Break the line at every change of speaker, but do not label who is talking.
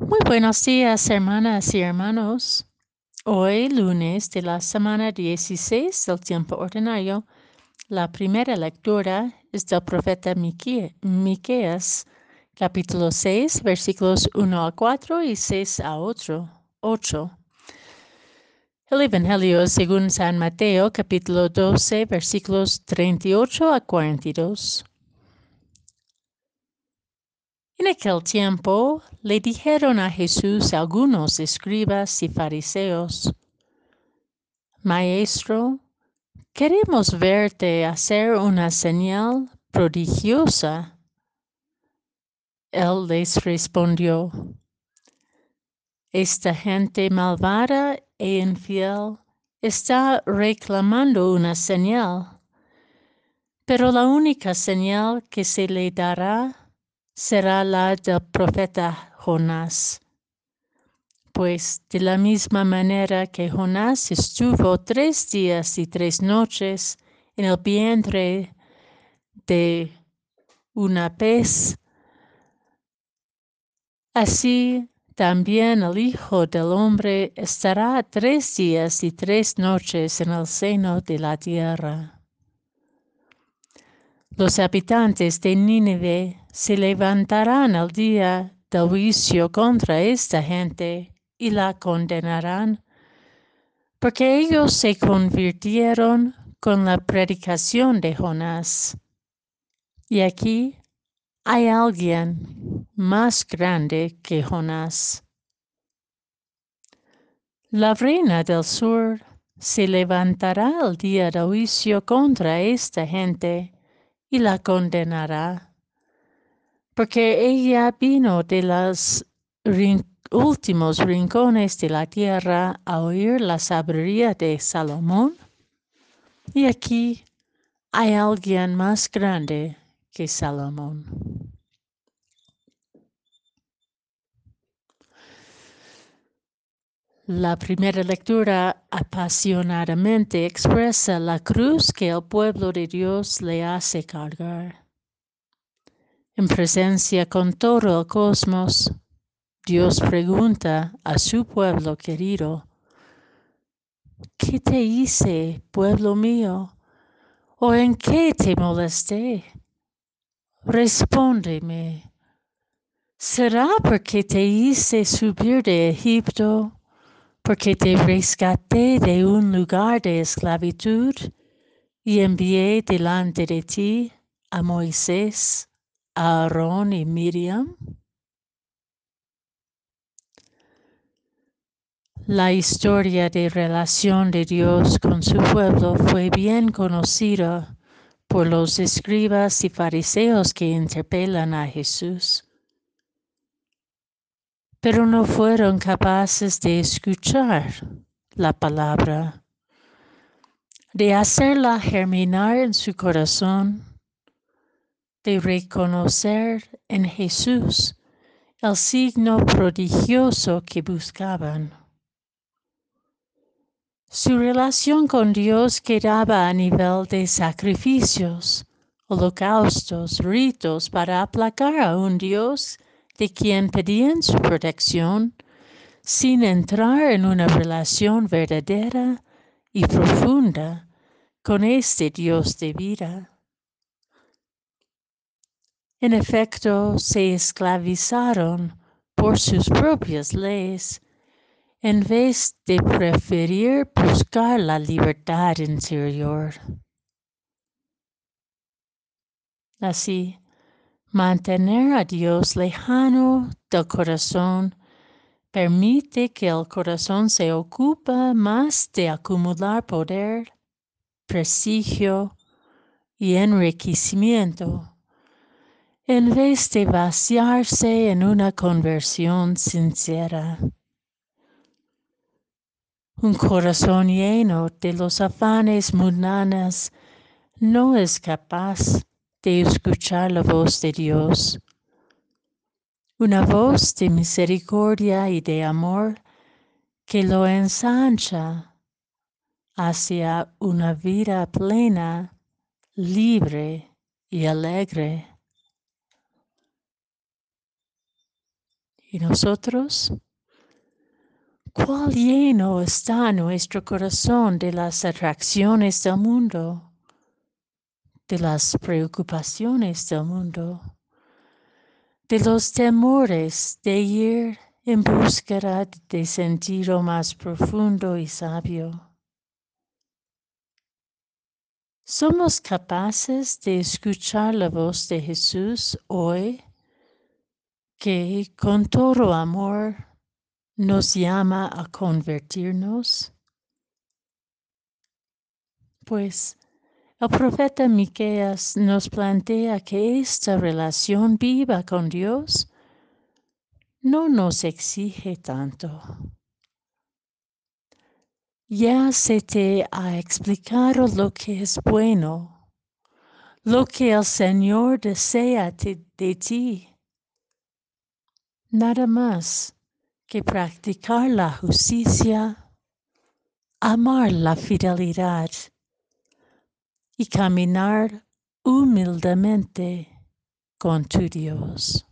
Muy buenos días, hermanas y hermanos. Hoy, lunes de la semana 16 del tiempo ordinario, la primera lectura es del profeta Miqueas, capítulo 6, versículos 1 a 4 y 6 a 8. El Evangelio según San Mateo, capítulo 12, versículos 38 a 42. En aquel tiempo le dijeron a Jesús algunos escribas y fariseos, Maestro, queremos verte hacer una señal prodigiosa. Él les respondió, Esta gente malvada e infiel está reclamando una señal, pero la única señal que se le dará será la del profeta Jonás. Pues de la misma manera que Jonás estuvo tres días y tres noches en el vientre de una pez, así también el Hijo del Hombre estará tres días y tres noches en el seno de la tierra. Los habitantes de Nínive se levantarán al día del juicio contra esta gente y la condenarán, porque ellos se convirtieron con la predicación de Jonás. Y aquí hay alguien más grande que Jonás. La reina del sur se levantará al día del juicio contra esta gente y la condenará, porque ella vino de los últimos rincones de la tierra a oír la sabiduría de Salomón. Y aquí hay alguien más grande que Salomón. La primera lectura apasionadamente expresa la cruz que el pueblo de Dios le hace cargar. En presencia con todo el cosmos, Dios pregunta a su pueblo querido, ¿qué te hice, pueblo mío? ¿O en qué te molesté? Respóndeme. ¿Será porque te hice subir de Egipto? Porque te rescaté de un lugar de esclavitud y envié delante de ti a Moisés, a Aarón y Miriam? La historia de relación de Dios con su pueblo fue bien conocida por los escribas y fariseos que interpelan a Jesús pero no fueron capaces de escuchar la palabra, de hacerla germinar en su corazón, de reconocer en Jesús el signo prodigioso que buscaban. Su relación con Dios quedaba a nivel de sacrificios, holocaustos, ritos para aplacar a un Dios de quien pedían su protección sin entrar en una relación verdadera y profunda con este Dios de vida. En efecto, se esclavizaron por sus propias leyes en vez de preferir buscar la libertad interior. Así, Mantener a Dios lejano del corazón permite que el corazón se ocupe más de acumular poder, prestigio y enriquecimiento, en vez de vaciarse en una conversión sincera. Un corazón lleno de los afanes mundanos no es capaz de escuchar la voz de Dios, una voz de misericordia y de amor que lo ensancha hacia una vida plena, libre y alegre. ¿Y nosotros? ¿Cuál lleno está nuestro corazón de las atracciones del mundo, de las preocupaciones del mundo, de los temores de ir en búsqueda de sentido más profundo y sabio? ¿Somos capaces de escuchar la voz de Jesús hoy que con todo amor nos llama a convertirnos? Pues el profeta Miqueas nos plantea que esta relación viva con Dios no nos exige tanto. Ya se te ha explicado lo que es bueno, lo que el Señor desea de ti. Nada más que practicar la justicia, amar la fidelidad y caminar humildemente con tu Dios.